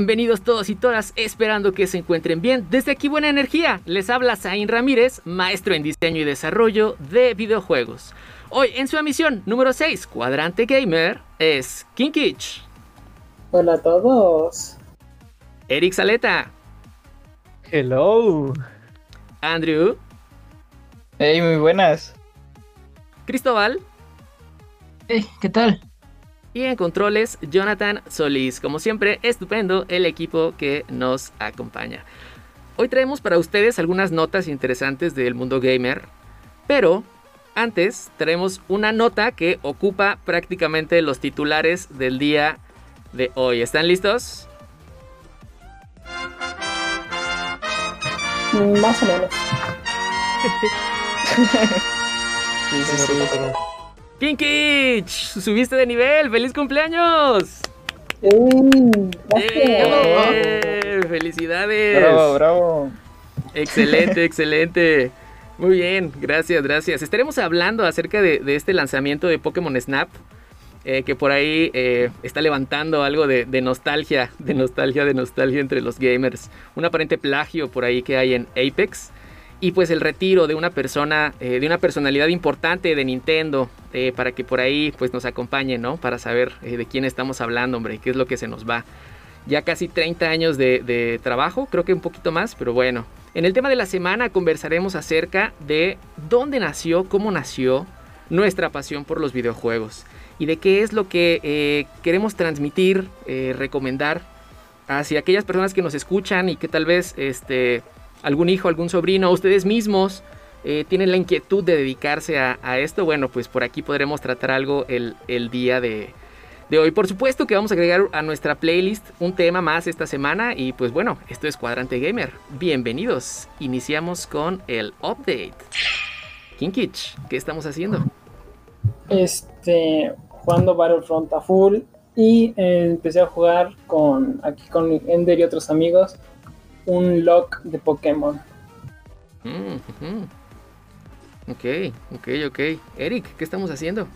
Bienvenidos todos y todas, esperando que se encuentren bien. Desde aquí Buena Energía, les habla Zain Ramírez, maestro en diseño y desarrollo de videojuegos. Hoy en su emisión número 6, Cuadrante Gamer, es Kinkich. Hola a todos. Eric Saleta. Hello. Andrew. Hey, muy buenas. Cristóbal. Hey, ¿qué tal? Y en controles, Jonathan Solís. Como siempre, estupendo el equipo que nos acompaña. Hoy traemos para ustedes algunas notas interesantes del mundo gamer. Pero antes traemos una nota que ocupa prácticamente los titulares del día de hoy. ¿Están listos? Más o menos. Sí, sí, sí. Kinkich, subiste de nivel, feliz cumpleaños. Felicidades. Bravo, bravo. Excelente, excelente. Muy bien, gracias, gracias. Estaremos hablando acerca de, de este lanzamiento de Pokémon Snap, eh, que por ahí eh, está levantando algo de, de nostalgia, de nostalgia, de nostalgia entre los gamers. Un aparente plagio por ahí que hay en Apex. Y pues el retiro de una persona, eh, de una personalidad importante de Nintendo, eh, para que por ahí pues nos acompañe, ¿no? Para saber eh, de quién estamos hablando, hombre, qué es lo que se nos va. Ya casi 30 años de, de trabajo, creo que un poquito más, pero bueno. En el tema de la semana conversaremos acerca de dónde nació, cómo nació nuestra pasión por los videojuegos y de qué es lo que queremos transmitir, recomendar hacia aquellas personas que nos escuchan y que tal vez este, algún hijo, algún sobrino, ustedes mismos eh, tienen la inquietud de dedicarse a, esto. Bueno, pues por aquí podremos tratar algo el, día de, hoy. Por supuesto que vamos a agregar a nuestra playlist un tema más esta semana y pues bueno, esto es Cuadrante Gamer. Bienvenidos. Iniciamos con el update. Kinkich, ¿qué estamos haciendo? Este, jugando Battlefront a full y empecé a jugar con aquí con Ender y otros amigos un lock de Pokémon. Mm, ujú. Ok, ok, ok. Eric, ¿qué estamos haciendo?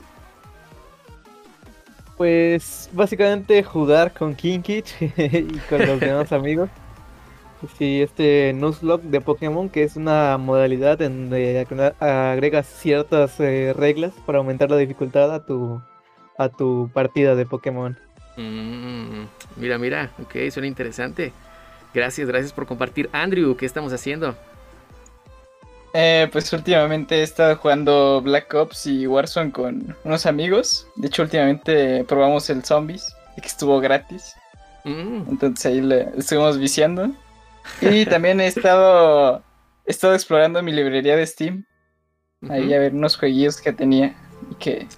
Pues básicamente jugar con Kinkich y con los demás amigos. Sí, este Nuzlocke de Pokémon, que es una modalidad en donde agre- agregas ciertas eh, reglas para aumentar la dificultad a tu, a tu partida de Pokémon. Mm, mira, mira, ok, suena interesante. Gracias, gracias por compartir. Andrew, ¿qué estamos haciendo? Eh, pues últimamente he estado jugando Black Ops y Warzone con unos amigos. De hecho, últimamente probamos el Zombies, que estuvo gratis. Mm, Entonces ahí le estuvimos viciando. Y también he estado, he estado explorando mi librería de Steam. Ahí a ver unos jueguillos que tenía y que,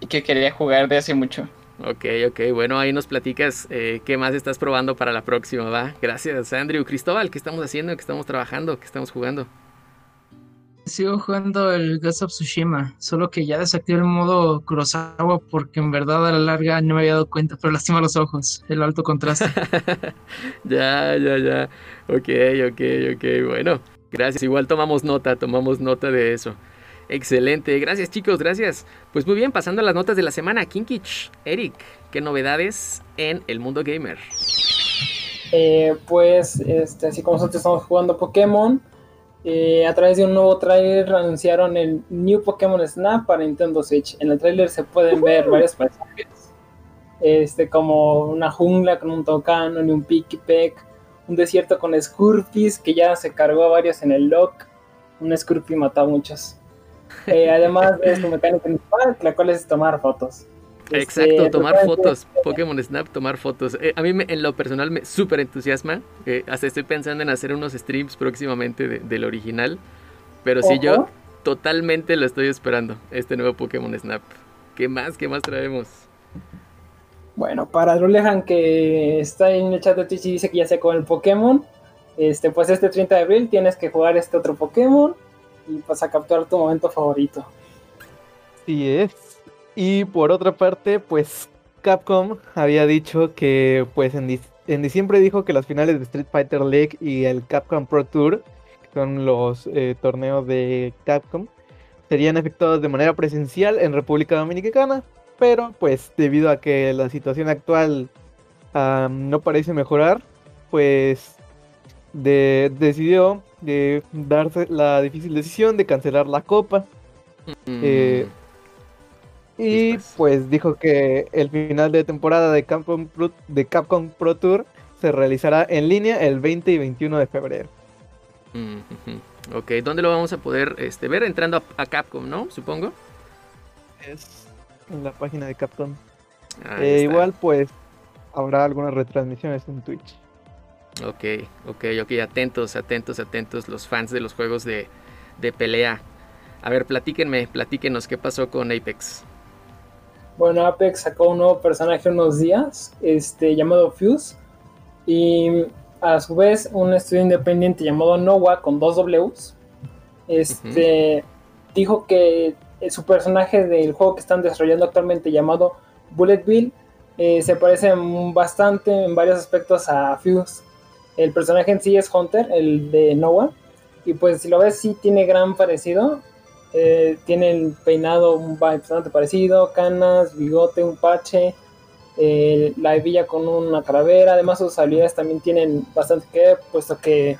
y que quería jugar de hace mucho. Ok, ok, bueno, ahí nos platicas eh, qué más estás probando para la próxima, ¿va? Gracias, Andrew. Cristóbal, ¿qué estamos haciendo? ¿Qué estamos trabajando? ¿Qué estamos jugando? Sigo jugando el Ghost of Tsushima, solo que ya desactivé el modo Kurosawa porque en verdad a la larga no me había dado cuenta, pero lastima los ojos, el alto contraste. ya, ya, ya. Ok, ok, ok, bueno. Gracias, igual tomamos nota, tomamos nota de eso. Excelente, gracias chicos, gracias. Pues muy bien, pasando a las notas de la semana, Kinkich, Eric, ¿qué novedades en el mundo gamer? Eh, pues, este, así como nosotros estamos jugando Pokémon, eh, a través de un nuevo trailer anunciaron el New Pokémon Snap para Nintendo Switch. En el trailer se pueden ver varios paisajes, este, como una jungla con un Tocano y un Pikipek, un desierto con Scurpies que ya se cargó a varios en el lock. Un Scurpy mató a muchos. Eh, además de su mecánica principal, la cual es tomar fotos. Exacto, Este, tomar totalmente- fotos, Pokémon Snap, tomar fotos. Eh, a mí me- en lo personal me súper entusiasma. eh, hasta estoy pensando en hacer unos streams próximamente de- del original. Pero sí, yo Ojo. totalmente lo estoy esperando, este nuevo Pokémon Snap. ¿Qué más? ¿Qué más traemos? Bueno, para Rulehan que está en el chat de Twitch y dice que ya se con el Pokémon, este, pues este 30 de abril tienes que jugar este otro Pokémon y pues a capturar tu momento favorito. Sí es. Y por otra parte, pues Capcom había dicho que pues en, diciembre dijo que las finales de Street Fighter League y el Capcom Pro Tour, que son los eh, torneos de Capcom, serían efectuados de manera presencial en República Dominicana, pero pues debido a que la situación actual no parece mejorar, pues decidió de darse la difícil decisión de cancelar la copa. Eh, mm. y pues dijo que el final de temporada de Capcom, Pro, de Capcom Pro Tour se realizará en línea el 20 y 21 de febrero. Ok, ¿dónde lo vamos a poder este, ver? Entrando a, Capcom, ¿no? Supongo. Es en la página de Capcom. Eh, igual pues habrá algunas retransmisiones en Twitch. Ok, ok, ok, atentos, atentos, atentos los fans de los juegos de, de pelea. A ver, platíquenme, platíquenos qué pasó con Apex. Bueno, Apex sacó un nuevo personaje unos días, este, llamado Fuse, y a su vez un estudio independiente llamado Noah con dos Ws, este, dijo que su personaje del juego que están desarrollando actualmente llamado Bullet Bill eh, se parece bastante en varios aspectos a Fuse. El personaje en sí es Hunter, el de Noah. Y pues si lo ves, sí tiene gran parecido. Eh, tiene el peinado bastante parecido, canas, bigote, un pache, eh, la hebilla con una calavera. Además, sus habilidades también tienen bastante que ver, puesto que,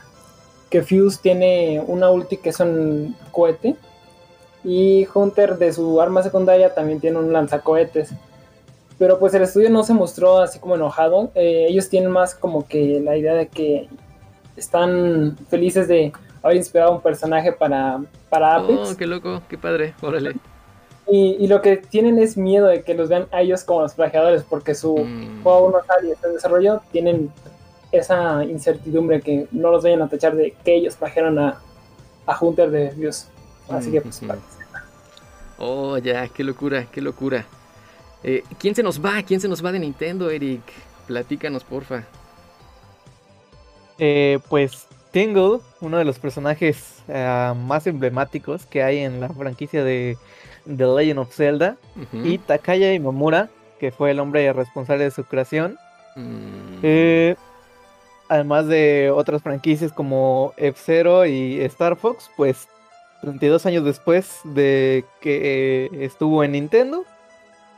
que Fuse tiene una ulti que es un cohete. Y Hunter de su arma secundaria también tiene un lanzacohetes pero pues el estudio no se mostró así como enojado. Eh, ellos tienen más como que la idea de que están felices de haber inspirado un personaje para, para oh, Apex. Oh, qué loco, qué padre, órale. Y, lo que tienen es miedo de que los vean a ellos como los plagiadores, porque su mm. juego no sale y está en desarrollo, tienen esa incertidumbre que no los vayan a tachar de que ellos plagiaron a, a Hunter de Dios. Así que pues... Oh, ya, qué locura, qué locura. Eh, ¿Quién se nos va? ¿Quién se nos va de Nintendo, Eric? Platícanos, porfa. Eh, pues Tingle, uno de los personajes eh, más emblemáticos que hay en la franquicia de The Legend of Zelda, y Takaya Imamura, que fue el hombre responsable de su creación. Mm. además de otras franquicias como F-Zero y Star Fox, pues 32 años después de que estuvo en Nintendo,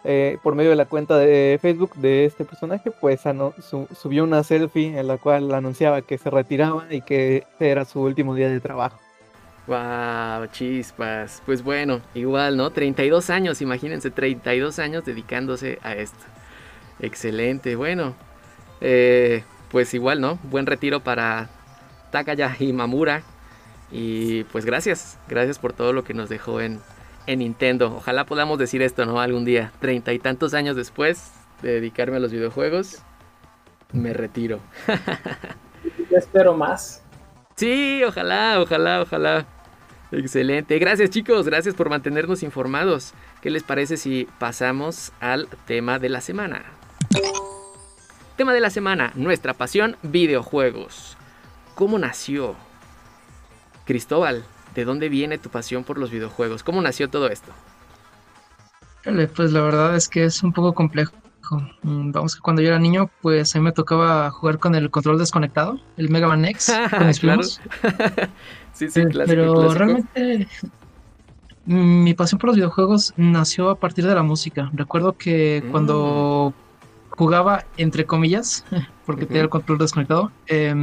eh, por medio de la cuenta de Facebook de este personaje, pues subió una selfie en la cual anunciaba que se retiraba y que era su último día de trabajo. Wow, chispas. Pues bueno, igual, ¿no? 32 años, imagínense, 32 años dedicándose a esto. Excelente, bueno. Eh, pues igual, ¿no? Buen retiro para Takaya Mamura Y pues gracias, gracias por todo lo que nos dejó en, en Nintendo. Ojalá podamos decir esto, ¿no? Algún día, treinta y tantos años después de dedicarme a los videojuegos, me retiro. Yo espero más. Sí, ojalá, ojalá, ojalá. Excelente. Gracias chicos, gracias por mantenernos informados. ¿Qué les parece si pasamos al tema de la semana? Tema de la semana, nuestra pasión, videojuegos. ¿Cómo nació? Cristóbal, ¿de dónde viene tu pasión por los videojuegos? ¿Cómo nació todo esto? Pues la verdad es que es un poco complejo. Mm, vamos que cuando yo era niño, pues a mí me tocaba jugar con el control desconectado, el Mega Man X, con mis primos. sí, sí, clásico, Pero realmente mm, mi pasión por los videojuegos nació a partir de la música. Recuerdo que cuando mm. jugaba, entre comillas, porque tenía el control desconectado, eh,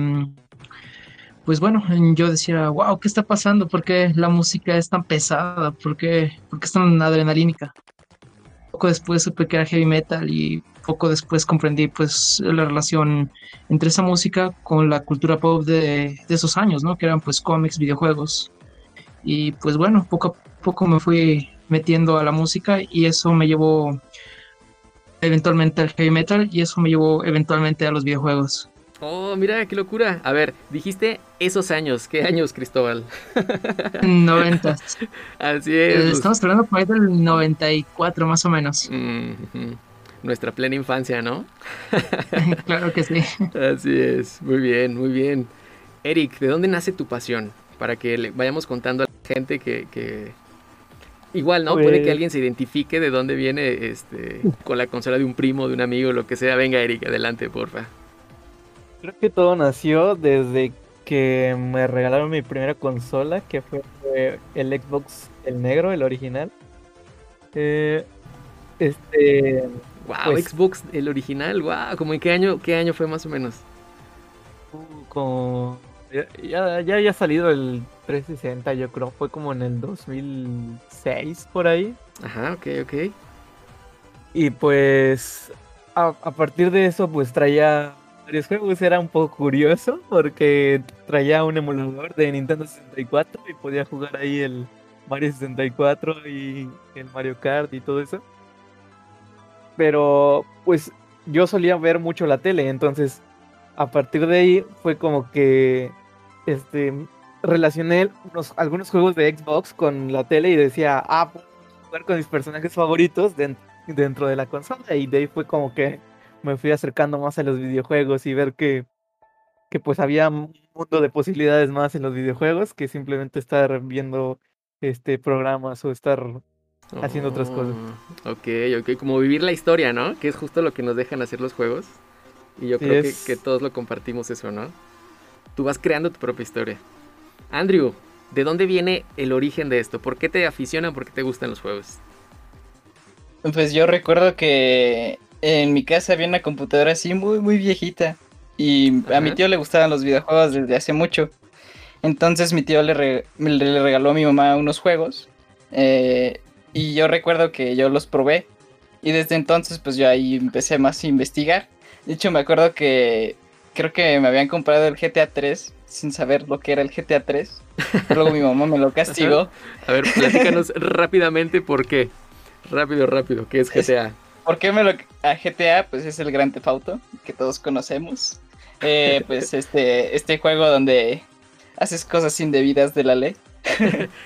pues bueno, yo decía, wow, ¿qué está pasando? ¿Por qué la música es tan pesada? ¿Por qué, es tan adrenalínica? Poco después supe que era heavy metal y poco después comprendí pues la relación entre esa música con la cultura pop de, esos años, ¿no? Que eran pues cómics, videojuegos. Y pues bueno, poco a poco me fui metiendo a la música y eso me llevó eventualmente al heavy metal y eso me llevó eventualmente a los videojuegos. Oh, mira, qué locura. A ver, dijiste esos años. ¿Qué años, Cristóbal? 90. Así es. Eh, estamos hablando por ahí del 94 más o menos. Nuestra plena infancia, ¿no? claro que sí. Así es. Muy bien, muy bien. Eric, ¿de dónde nace tu pasión? Para que le vayamos contando a la gente que, que... igual, ¿no? Puede que Pues- alguien se identifique de dónde viene este con la consola de un primo, de un amigo, lo que sea. Venga, Eric, adelante, porfa. Creo que todo nació desde que me regalaron mi primera consola, que fue el Xbox, el negro, el original. Eh, este, Wow, Pues- Xbox, el original, wow, ¿cómo en qué año, qué año fue más o menos? como ya, ya, ya había salido el 360, yo creo, fue como en el 2006 por ahí. Ajá, ok, ok. Y pues a, a partir de eso pues traía varios juegos, era un poco curioso porque traía un emulador de Nintendo 64 y podía jugar ahí el Mario 64 y el Mario Kart y todo eso. Pero pues yo solía ver mucho la tele, entonces a partir de ahí fue como que este relacioné unos, algunos juegos de Xbox con la tele y decía, ah, puedo jugar con mis personajes favoritos den- dentro de la consola y de ahí fue como que me fui acercando más a los videojuegos y ver que, que pues había un mundo de posibilidades más en los videojuegos que simplemente estar viendo este programas o estar haciendo otras cosas. Oh, Ok, ok, como vivir la historia, ¿no? Que es justo lo que nos dejan hacer los juegos. Y yo Sí, creo que todos lo compartimos eso, ¿no? Tú vas creando tu propia historia. Andrew, ¿de dónde viene el origen de esto? ¿Por qué te aficionan? ¿Por qué te gustan los juegos? Pues yo recuerdo que en mi casa había una computadora así muy, muy viejita. Y a mi tío le gustaban los videojuegos desde hace mucho. Entonces mi tío le, re- le regaló a mi mamá unos juegos. eh, y yo recuerdo que yo los probé. Y desde entonces pues yo ahí empecé más a investigar. De hecho me acuerdo que creo que me habían comprado el GTA 3 sin saber lo que era el GTA 3. Luego mi mamá me lo castigó. A ver, platícanos rápidamente por qué. Rápido, rápido, ¿qué es Es- GTA? ¿Por qué me lo a GTA? Pues es el Gran Theft Auto que todos conocemos. Eh, pues este este juego donde haces cosas indebidas de la ley.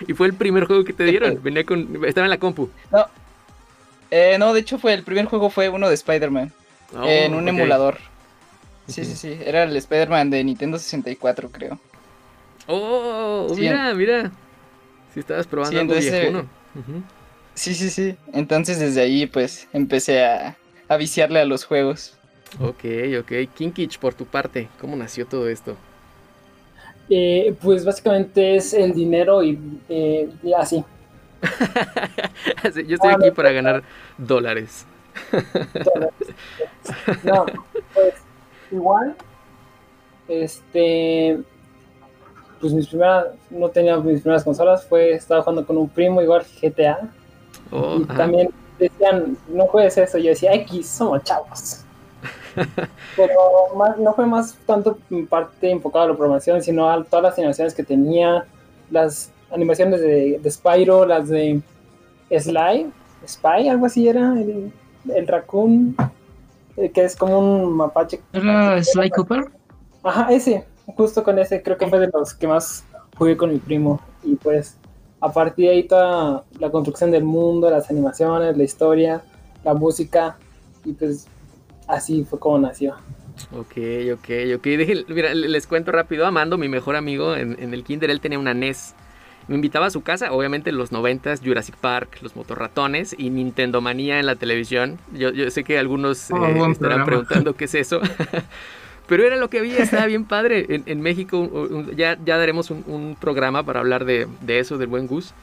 Y fue el primer juego que te dieron. Venía con. Estaba en la compu. Eh, no, de hecho fue el primer juego fue uno de Spider-Man Oh, en un emulador. Sí, sí, sí, era el Spider-Man de Nintendo 64, creo. Oh, Sí, mira, mira. Si estabas probando Sí, algo entonces. Sí, sí, sí. Entonces desde ahí pues empecé a, a viciarle a los juegos. Ok, ok. Kinkich, por tu parte, ¿cómo nació todo esto? Eh, pues básicamente es el dinero y eh, y así. Sí, Yo estoy aquí para ganar dólares. No, pues igual. Este. Pues mis primeras. No tenía mis primeras consolas. Fue. Estaba jugando con un primo, igual GTA. Oh, y ajá. también decían, no juegues eso. Yo decía, X, somos chavos. Pero más, no fue más tanto en parte enfocado a la programación, sino a todas las animaciones que tenía, las animaciones de, de Spyro, las de Sly, Spy, algo así era, el, el raccoon, eh, que es como un mapache. ¿Era Sly Cooper? Ajá, ese, justo con ese, creo que fue de los que más jugué con mi primo. Y pues, a partir de ahí toda la construcción del mundo, las animaciones, la historia, la música, y pues así fue como nació. Ok, ok, ok. Dejen- mira, le- les cuento rápido. Amando, mi mejor amigo en, en el kinder, él tenía una NES. Me invitaba a su casa, obviamente en los 90 Jurassic Park, los motorratones y Nintendo Manía en la televisión. Yo, yo sé que algunos Oh, eh, estarán programa. preguntando qué es eso. Pero era lo que había, estaba bien padre. En, en México un- ya, ya daremos un, un programa para hablar de, de eso, del buen Gus.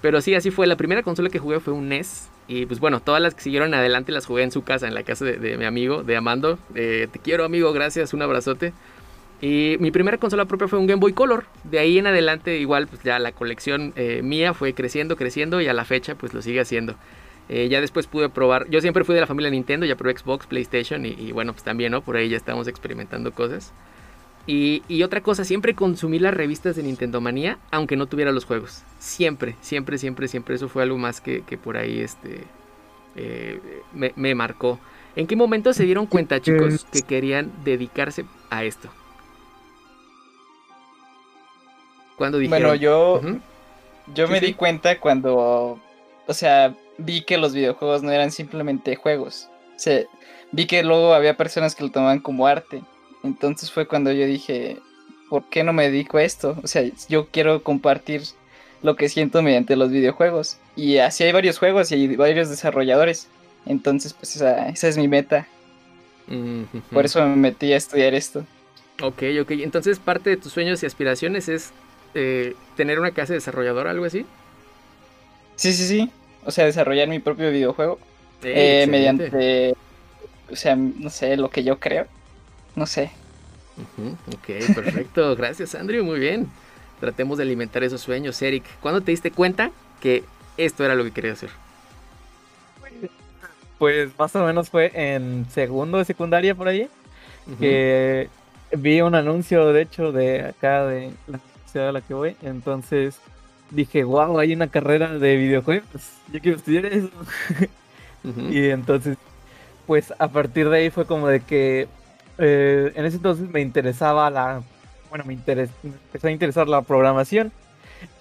Pero sí, así fue. La primera consola que jugué fue un NES. Y pues bueno, todas las que siguieron adelante las jugué en su casa, en la casa de, de mi amigo, de Amando. Eh, te quiero, amigo, gracias, un abrazote. Y mi primera consola propia fue un Game Boy Color. De ahí en adelante, igual, pues ya la colección eh, mía fue creciendo, creciendo y a la fecha, pues lo sigue haciendo. Eh, ya después pude probar. Yo siempre fui de la familia Nintendo, ya probé Xbox, PlayStation y, y bueno, pues también, ¿no? Por ahí ya estamos experimentando cosas. Y, y otra cosa, siempre consumí las revistas de Nintendo Manía, aunque no tuviera los juegos. Siempre, siempre, siempre, siempre. Eso fue algo más que, que por ahí este, eh, me, me marcó. ¿En qué momento se dieron cuenta, chicos, que querían dedicarse a esto? Cuando dijeron... Bueno, yo, yo me sí. di cuenta cuando, o sea, vi que los videojuegos no eran simplemente juegos. O sea, vi que luego había personas que lo tomaban como arte. Entonces fue cuando yo dije, ¿por qué no me dedico a esto? O sea, yo quiero compartir lo que siento mediante los videojuegos. Y así hay varios juegos y hay varios desarrolladores. Entonces, pues esa, esa es mi meta. Por eso me metí a estudiar esto. Ok, ok. Entonces, parte de tus sueños y aspiraciones es eh, tener una casa de desarrollador, algo así. Sí, sí, sí. O sea, desarrollar mi propio videojuego. Eh, mediante, o sea, no sé, lo que yo creo. No sé. ok, perfecto. Gracias, Andrew. Muy bien. Tratemos de alimentar esos sueños. Eric, ¿cuándo te diste cuenta que esto era lo que querías hacer? Pues más o menos fue en segundo de secundaria por ahí. Que vi un anuncio, de hecho, de acá de la ciudad a la que voy. Entonces dije, wow, hay una carrera de videojuegos. Yo quiero estudiar eso. Y entonces, pues a partir de ahí fue como de que eh, en ese entonces me interesaba la, bueno, me, empezó a interesar la programación.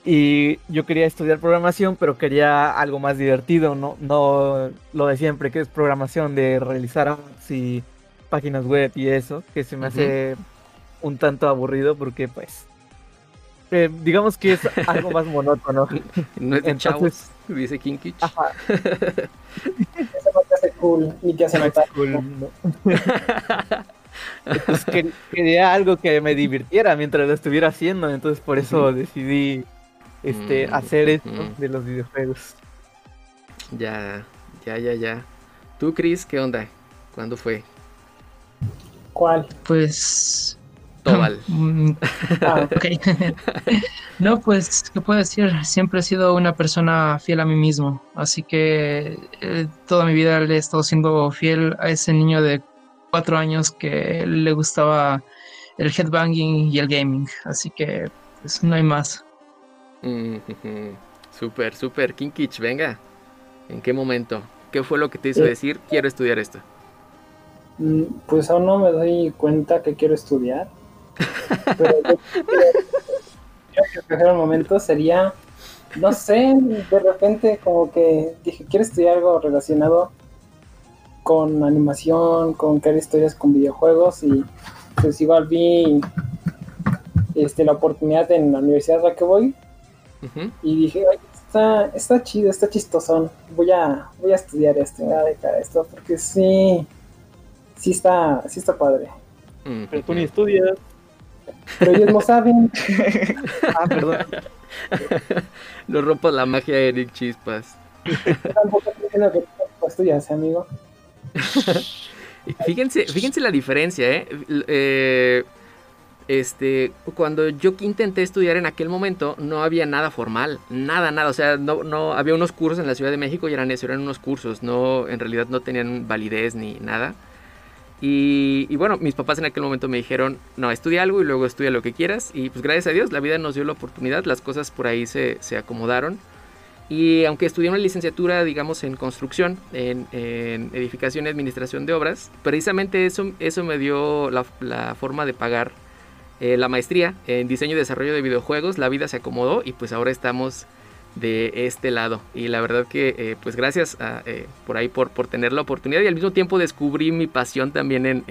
Y yo quería estudiar programación, pero quería algo más divertido, no, no lo de siempre, que es programación de realizar apps y páginas web y eso, que se me hace un tanto aburrido porque pues eh, digamos que es algo más monótono. No es de chavos, dice Kinkich. Ajá. Eso no te hace cool, ni te hace notar. Cool, Pues quería algo que me divirtiera mientras lo estuviera haciendo, entonces por eso decidí este mm, hacer esto de los videojuegos. Ya, ya, ya, ya. ¿Tú, Chris, qué onda? ¿Cuándo fue? ¿Cuál? Pues Tobal. Mm, ah, no, pues, ¿qué puedo decir? Siempre he sido una persona fiel a mí mismo, así que eh, toda mi vida le he estado siendo fiel a ese niño de cuatro años que le gustaba el headbanging y el gaming, así que pues no hay más. Súper, súper, Kinkich, venga. ¿En qué momento? ¿Qué fue lo que te hizo decir quiero estudiar esto? Mm, pues aún no me doy cuenta que quiero estudiar. Pero yo, que el momento sería, no sé, de repente como que dije, quiero estudiar algo relacionado con animación, con crear historias con videojuegos y pues igual vi este, la oportunidad en la universidad a la que voy y dije, está, está chido, está chistosón, voy a, voy a estudiar esto, voy a dejar esto porque sí, sí está, sí está padre. Pero tú ni estudias. Pero ellos no saben. ah, perdón. No rompas la magia de Eric Chispas. tampoco que estudias, amigo. fíjense, fíjense la diferencia, ¿eh? ¿eh? Este, cuando yo intenté estudiar en aquel momento, no había nada formal, nada, nada, o sea, no, no, había unos cursos en la Ciudad de México y eran eso, eran unos cursos, no, en realidad no tenían validez ni nada. Y, bueno, mis papás en aquel momento me dijeron, no, estudia algo y luego estudia lo que quieras. Y pues gracias a Dios, la vida nos dio la oportunidad, las cosas por ahí se, se acomodaron. Y aunque estudié una licenciatura, digamos, en construcción, en, edificación y administración de obras, precisamente eso, eso me dio la, forma de pagar eh, la maestría en diseño y desarrollo de videojuegos. La vida se acomodó y pues ahora estamos de este lado. Y la verdad que eh, pues gracias eh, por ahí por, por tener la oportunidad y al mismo tiempo descubrí mi pasión también en,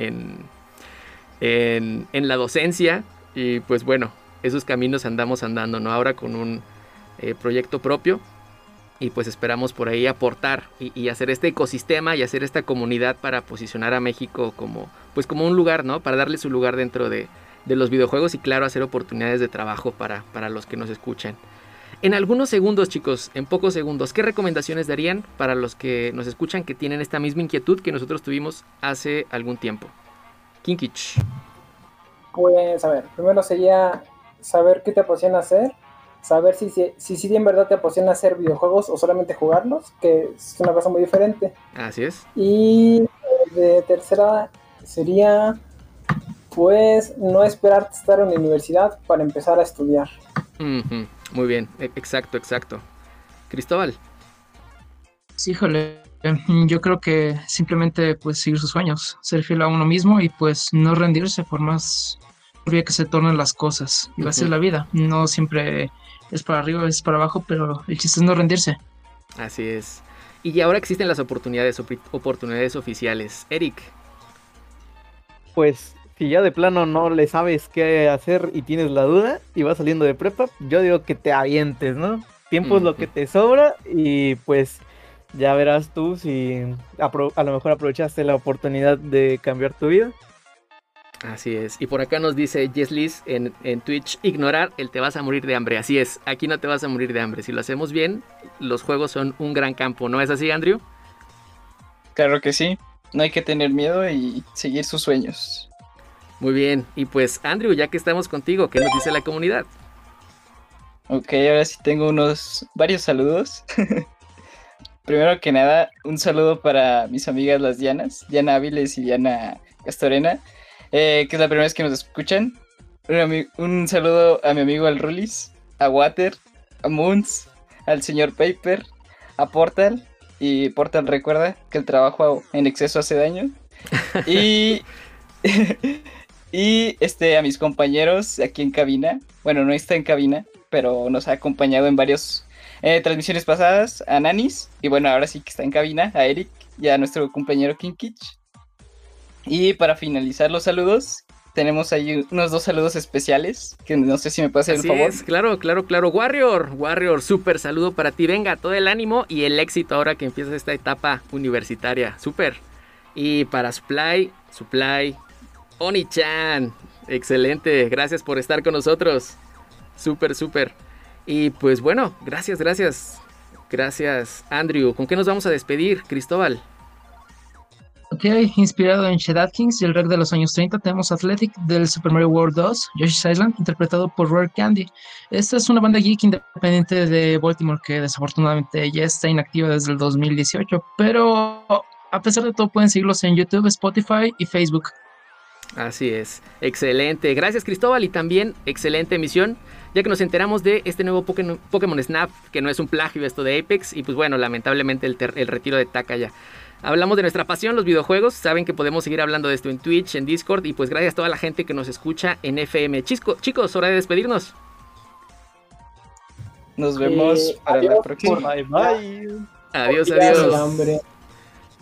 en, en, la docencia. Y pues bueno, esos caminos andamos andando, ¿no? Ahora con un eh, proyecto propio. Y pues esperamos por ahí aportar y, hacer este ecosistema y hacer esta comunidad para posicionar a México como, pues como un lugar, ¿no? Para darle su lugar dentro de, de los videojuegos y claro, hacer oportunidades de trabajo para, para los que nos escuchan. En algunos segundos, chicos, en pocos segundos, ¿qué recomendaciones darían para los que nos escuchan que tienen esta misma inquietud que nosotros tuvimos hace algún tiempo? Kinkich. Pues, a ver, primero sería saber qué te apasiona hacer, saber si si, si, en verdad te apasiona hacer videojuegos o solamente jugarlos, que es una cosa muy diferente. Así es. Y de tercera sería, pues, no esperar estar en la universidad para empezar a estudiar. Muy bien, e, exacto, exacto. Cristóbal. Sí, híjole, yo creo que simplemente pues seguir sus sueños, ser fiel a uno mismo y pues no rendirse por más turbia que se tornen las cosas. Y va a ser la vida. No siempre es para arriba, es para abajo, pero el chiste es no rendirse. Así es. Y ahora existen las oportunidades, oportunidades oficiales. Eric. Pues si ya de plano no le sabes qué hacer y tienes la duda y vas saliendo de prepa, yo digo que te avientes, ¿no? Tiempo es lo que te sobra y pues ya verás tú si a lo mejor aprovechaste la oportunidad de cambiar tu vida. Así es. Y por acá nos dice Jess en, en Twitch, ignorar el te vas a morir de hambre. Así es, aquí no te vas a morir de hambre. Si lo hacemos bien, los juegos son un gran campo. ¿No es así, Andrew? Claro que sí. No hay que tener miedo y seguir sus sueños. Muy bien, y pues Andrew, ya que estamos contigo, ¿qué nos dice la comunidad? Ok, ahora sí tengo unos varios saludos. Primero que nada, un saludo para mis amigas las Dianas, Diana Áviles y Diana Castorena, eh, que es la primera vez que nos escuchan. Un, saludo a mi amigo El Rulis, a Water, a Moons, al señor Paper, a Portal. Y Portal recuerda que el trabajo en exceso hace daño. Y Y este, a mis compañeros aquí en cabina. Bueno, no está en cabina, pero nos ha acompañado en varias eh, transmisiones pasadas. A Nanis. Y bueno, ahora sí que está en cabina. A Eric y a nuestro compañero Kinkich. Y para finalizar los saludos, tenemos ahí unos dos saludos especiales. Que no sé si me puede hacer el favor. claro, claro, claro. Warrior, Warrior, súper saludo para ti. Venga, todo el ánimo y el éxito ahora que empieza esta etapa universitaria. Súper. Y para Supply, Supply, Oni-chan, excelente, gracias por estar con nosotros. Súper, súper. Y pues bueno, gracias, gracias. Gracias, Andrew. ¿Con qué nos vamos a despedir, Cristóbal? Ok, inspirado en Shed Atkins y el rey de los años 30, tenemos Athletic del Super Mario World 2, Yoshi's Island, interpretado por Rare Candy. Esta es una banda geek independiente de Baltimore que desafortunadamente ya está inactiva desde el 2018, pero a pesar de todo pueden seguirlos en YouTube, Spotify y Facebook. Así es, excelente. Gracias Cristóbal y también excelente emisión, ya que nos enteramos de este nuevo Pokémon, Snap, que no es un plagio esto de Apex, y pues bueno, lamentablemente el, retiro de Takaya. Hablamos de nuestra pasión, los videojuegos. Saben que podemos seguir hablando de esto en Twitch, en Discord. Y pues gracias a toda la gente que nos escucha en FM. Chisco, chicos, hora de despedirnos. Nos vemos para la próxima. Bye, bye. Adiós, adiós.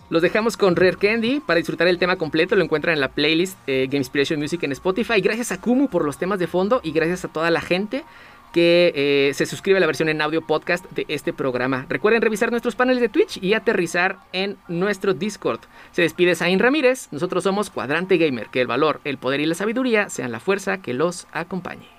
Los dejamos con Rare Candy para disfrutar el tema completo. Lo encuentran en la playlist eh, Game Inspiration Music en Spotify. Gracias a Kumu por los temas de fondo y gracias a toda la gente que eh, se suscribe a la versión en audio podcast de este programa. Recuerden revisar nuestros paneles de Twitch y aterrizar en nuestro Discord. Se despide Zain Ramírez. Nosotros somos Cuadrante Gamer. Que el valor, el poder y la sabiduría sean la fuerza que los acompañe.